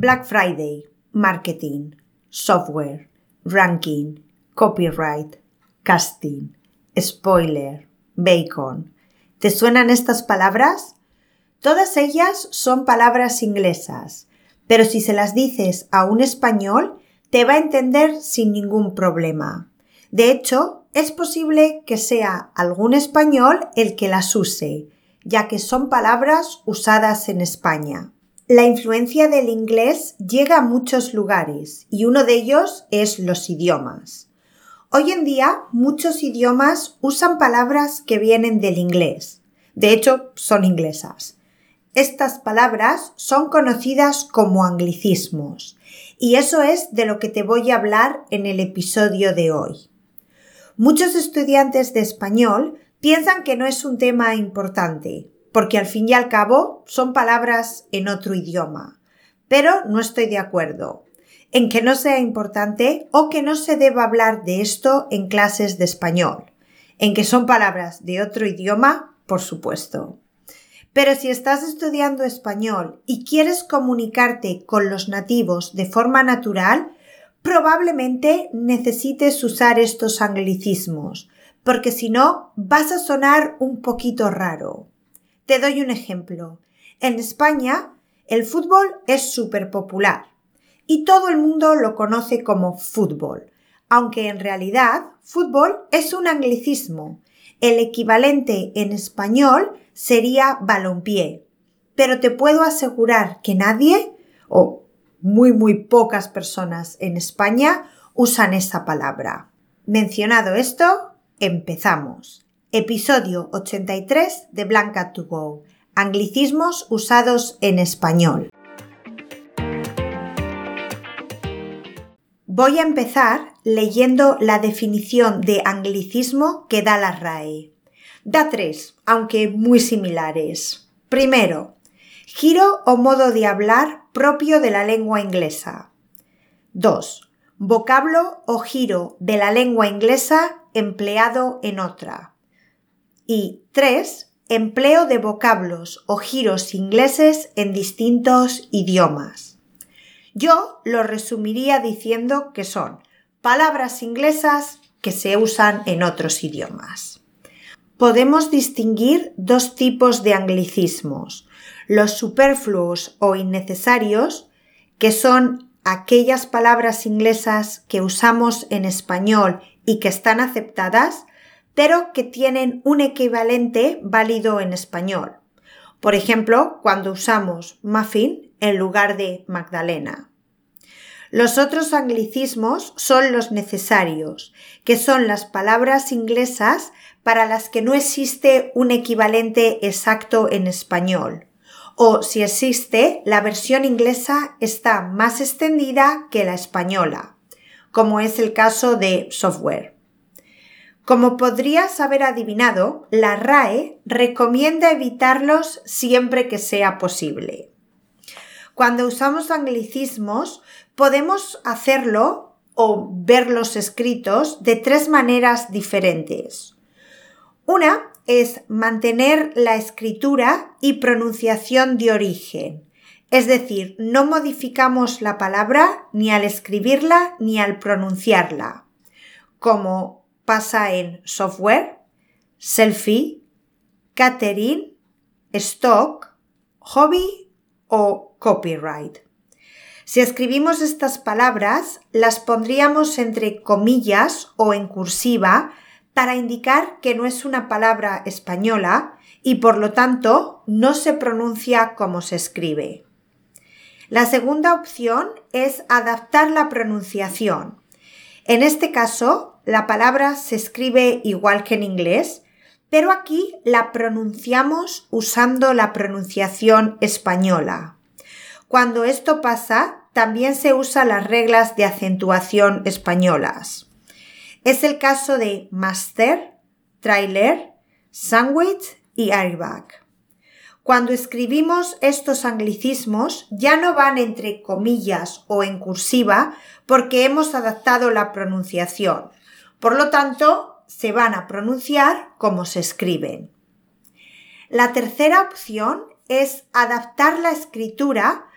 Black Friday, marketing, software, ranking, copyright, casting, spoiler, bacon. ¿Te suenan estas palabras? Todas ellas son palabras inglesas, pero si se las dices a un español, te va a entender sin ningún problema. De hecho, es posible que sea algún español el que las use, ya que son palabras usadas en España. La influencia del inglés llega a muchos lugares y uno de ellos es los idiomas. Hoy en día muchos idiomas usan palabras que vienen del inglés. De hecho, son inglesas. Estas palabras son conocidas como anglicismos y eso es de lo que te voy a hablar en el episodio de hoy. Muchos estudiantes de español piensan que no es un tema importante, porque al fin y al cabo son palabras en otro idioma. Pero no estoy de acuerdo en que no sea importante o que no se deba hablar de esto en clases de español. En que son palabras de otro idioma, por supuesto. Pero si estás estudiando español y quieres comunicarte con los nativos de forma natural, probablemente necesites usar estos anglicismos, porque si no vas a sonar un poquito raro. Te doy un ejemplo. En España, el fútbol es súper popular y todo el mundo lo conoce como fútbol, aunque en realidad fútbol es un anglicismo. El equivalente en español sería balompié. Pero te puedo asegurar que nadie, o muy muy pocas personas en España, usan esa palabra. Mencionado esto, empezamos. Episodio 83 de Blanca to Go. Anglicismos usados en español. Voy a empezar leyendo la definición de anglicismo que da la RAE. Da tres, aunque muy similares. Primero, giro o modo de hablar propio de la lengua inglesa. 2. Vocablo o giro de la lengua inglesa empleado en otra. Y 3. Empleo de vocablos o giros ingleses en distintos idiomas. Yo lo resumiría diciendo que son palabras inglesas que se usan en otros idiomas podemos distinguir dos tipos de anglicismos, los superfluos o innecesarios, que son aquellas palabras inglesas que usamos en español y que están aceptadas, pero que tienen un equivalente válido en español. Por ejemplo, cuando usamos muffin en lugar de Magdalena. Los otros anglicismos son los necesarios, que son las palabras inglesas para las que no existe un equivalente exacto en español. O si existe, la versión inglesa está más extendida que la española, como es el caso de software. Como podrías haber adivinado, la RAE recomienda evitarlos siempre que sea posible. Cuando usamos anglicismos, podemos hacerlo o verlos escritos de tres maneras diferentes. Una es mantener la escritura y pronunciación de origen, es decir, no modificamos la palabra ni al escribirla ni al pronunciarla, como pasa en software, selfie, catering, stock, hobby o copyright. Si escribimos estas palabras, las pondríamos entre comillas o en cursiva para indicar que no es una palabra española y por lo tanto no se pronuncia como se escribe. La segunda opción es adaptar la pronunciación. En este caso, la palabra se escribe igual que en inglés, pero aquí la pronunciamos usando la pronunciación española. Cuando esto pasa, también se usan las reglas de acentuación españolas. Es el caso de master, trailer, sandwich y airbag. Cuando escribimos estos anglicismos ya no van entre comillas o en cursiva porque hemos adaptado la pronunciación. Por lo tanto, se van a pronunciar como se escriben. La tercera opción es adaptar la escritura,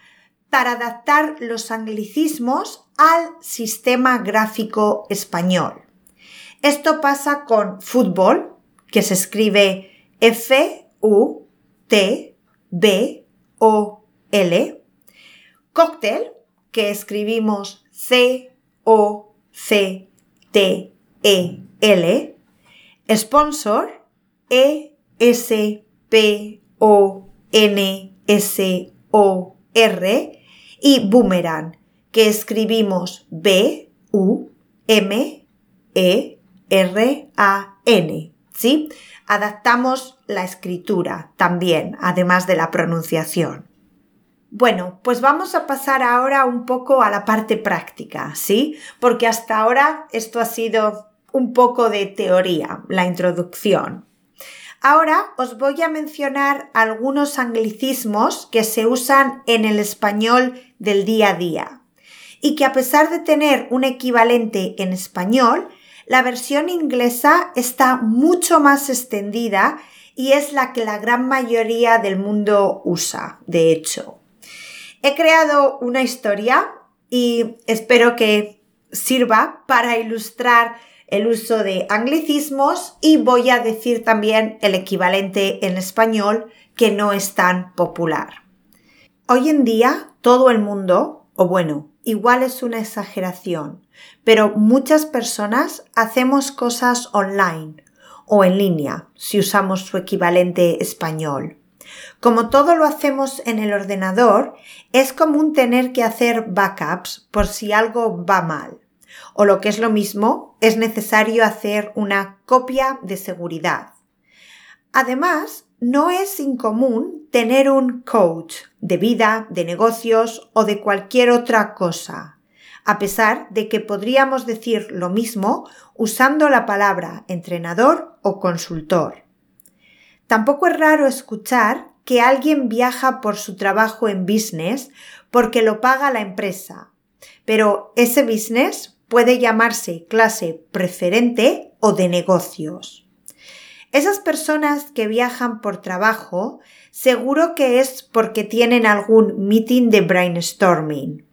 para adaptar los anglicismos al sistema gráfico español. Esto pasa con fútbol, que se escribe F-U-T-B-O-L, cóctel, que escribimos C-O-C-T-E-L, sponsor, E-S-P-O-N-S-O-R, y boomerang, que escribimos B, U, M, E, R, A, N. ¿Sí? Adaptamos la escritura también, además de la pronunciación. Bueno, pues vamos a pasar ahora un poco a la parte práctica, ¿sí? Porque hasta ahora esto ha sido un poco de teoría, la introducción. Ahora os voy a mencionar algunos anglicismos que se usan en el español del día a día y que a pesar de tener un equivalente en español, la versión inglesa está mucho más extendida y es la que la gran mayoría del mundo usa, de hecho. He creado una historia y espero que sirva para ilustrar el uso de anglicismos y voy a decir también el equivalente en español que no es tan popular. Hoy en día todo el mundo, o bueno, igual es una exageración, pero muchas personas hacemos cosas online o en línea, si usamos su equivalente español. Como todo lo hacemos en el ordenador, es común tener que hacer backups por si algo va mal o lo que es lo mismo, es necesario hacer una copia de seguridad. Además, no es incomún tener un coach de vida, de negocios o de cualquier otra cosa, a pesar de que podríamos decir lo mismo usando la palabra entrenador o consultor. Tampoco es raro escuchar que alguien viaja por su trabajo en business porque lo paga la empresa, pero ese business puede llamarse clase preferente o de negocios. Esas personas que viajan por trabajo seguro que es porque tienen algún meeting de brainstorming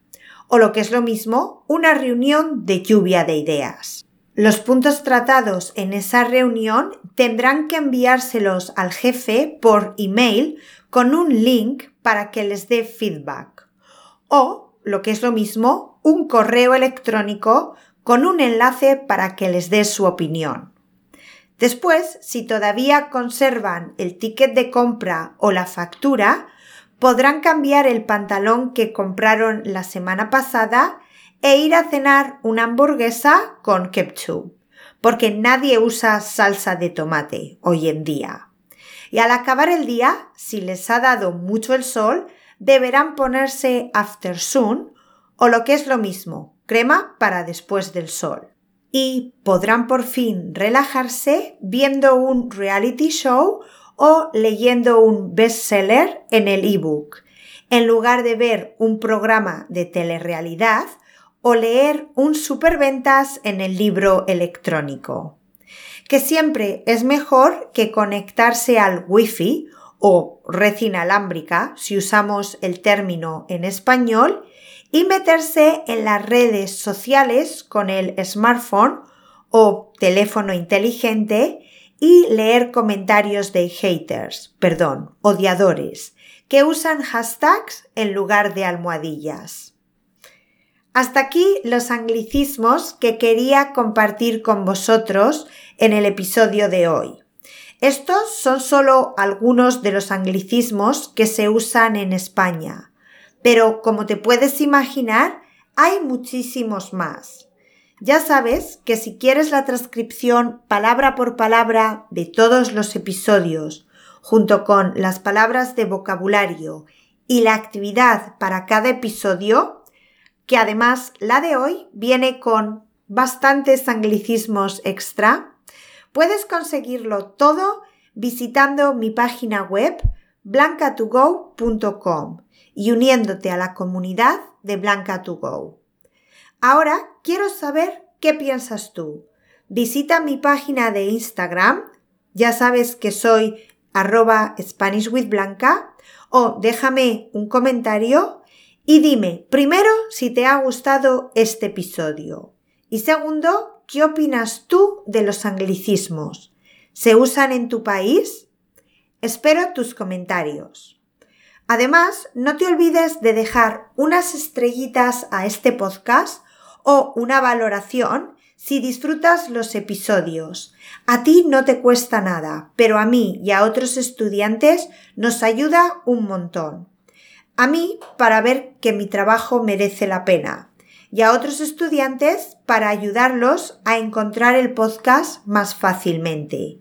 o lo que es lo mismo, una reunión de lluvia de ideas. Los puntos tratados en esa reunión tendrán que enviárselos al jefe por email con un link para que les dé feedback. O, lo que es lo mismo, un correo electrónico con un enlace para que les dé su opinión. Después, si todavía conservan el ticket de compra o la factura, podrán cambiar el pantalón que compraron la semana pasada e ir a cenar una hamburguesa con ketchup, porque nadie usa salsa de tomate hoy en día. Y al acabar el día, si les ha dado mucho el sol, deberán ponerse after sun o lo que es lo mismo, crema para después del sol. Y podrán por fin relajarse viendo un reality show o leyendo un bestseller en el ebook, en lugar de ver un programa de telerrealidad o leer un superventas en el libro electrónico. Que siempre es mejor que conectarse al wifi o red inalámbrica, si usamos el término en español, y meterse en las redes sociales con el smartphone o teléfono inteligente y leer comentarios de haters, perdón, odiadores, que usan hashtags en lugar de almohadillas. Hasta aquí los anglicismos que quería compartir con vosotros en el episodio de hoy. Estos son solo algunos de los anglicismos que se usan en España. Pero como te puedes imaginar, hay muchísimos más. Ya sabes que si quieres la transcripción palabra por palabra de todos los episodios, junto con las palabras de vocabulario y la actividad para cada episodio, que además la de hoy viene con bastantes anglicismos extra, puedes conseguirlo todo visitando mi página web blancatogo.com y uniéndote a la comunidad de Blanca to Go. Ahora quiero saber qué piensas tú. Visita mi página de Instagram, ya sabes que soy arroba Spanish with Blanca, o déjame un comentario Y dime, primero, si te ha gustado este episodio. Y segundo, ¿qué opinas tú de los anglicismos? ¿Se usan en tu país? Espero tus comentarios. Además, no te olvides de dejar unas estrellitas a este podcast o una valoración si disfrutas los episodios. A ti no te cuesta nada, pero a mí y a otros estudiantes nos ayuda un montón. A mí para ver que mi trabajo merece la pena y a otros estudiantes para ayudarlos a encontrar el podcast más fácilmente.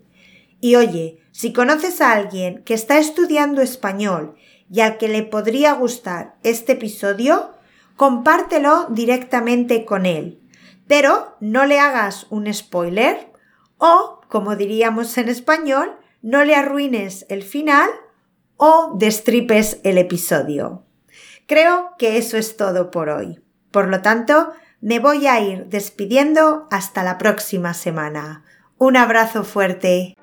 Y oye, si conoces a alguien que está estudiando español y al que le podría gustar este episodio, compártelo directamente con él. Pero no le hagas un spoiler o, como diríamos en español, no le arruines el final o destripes el episodio. Creo que eso es todo por hoy. Por lo tanto, me voy a ir despidiendo hasta la próxima semana. Un abrazo fuerte.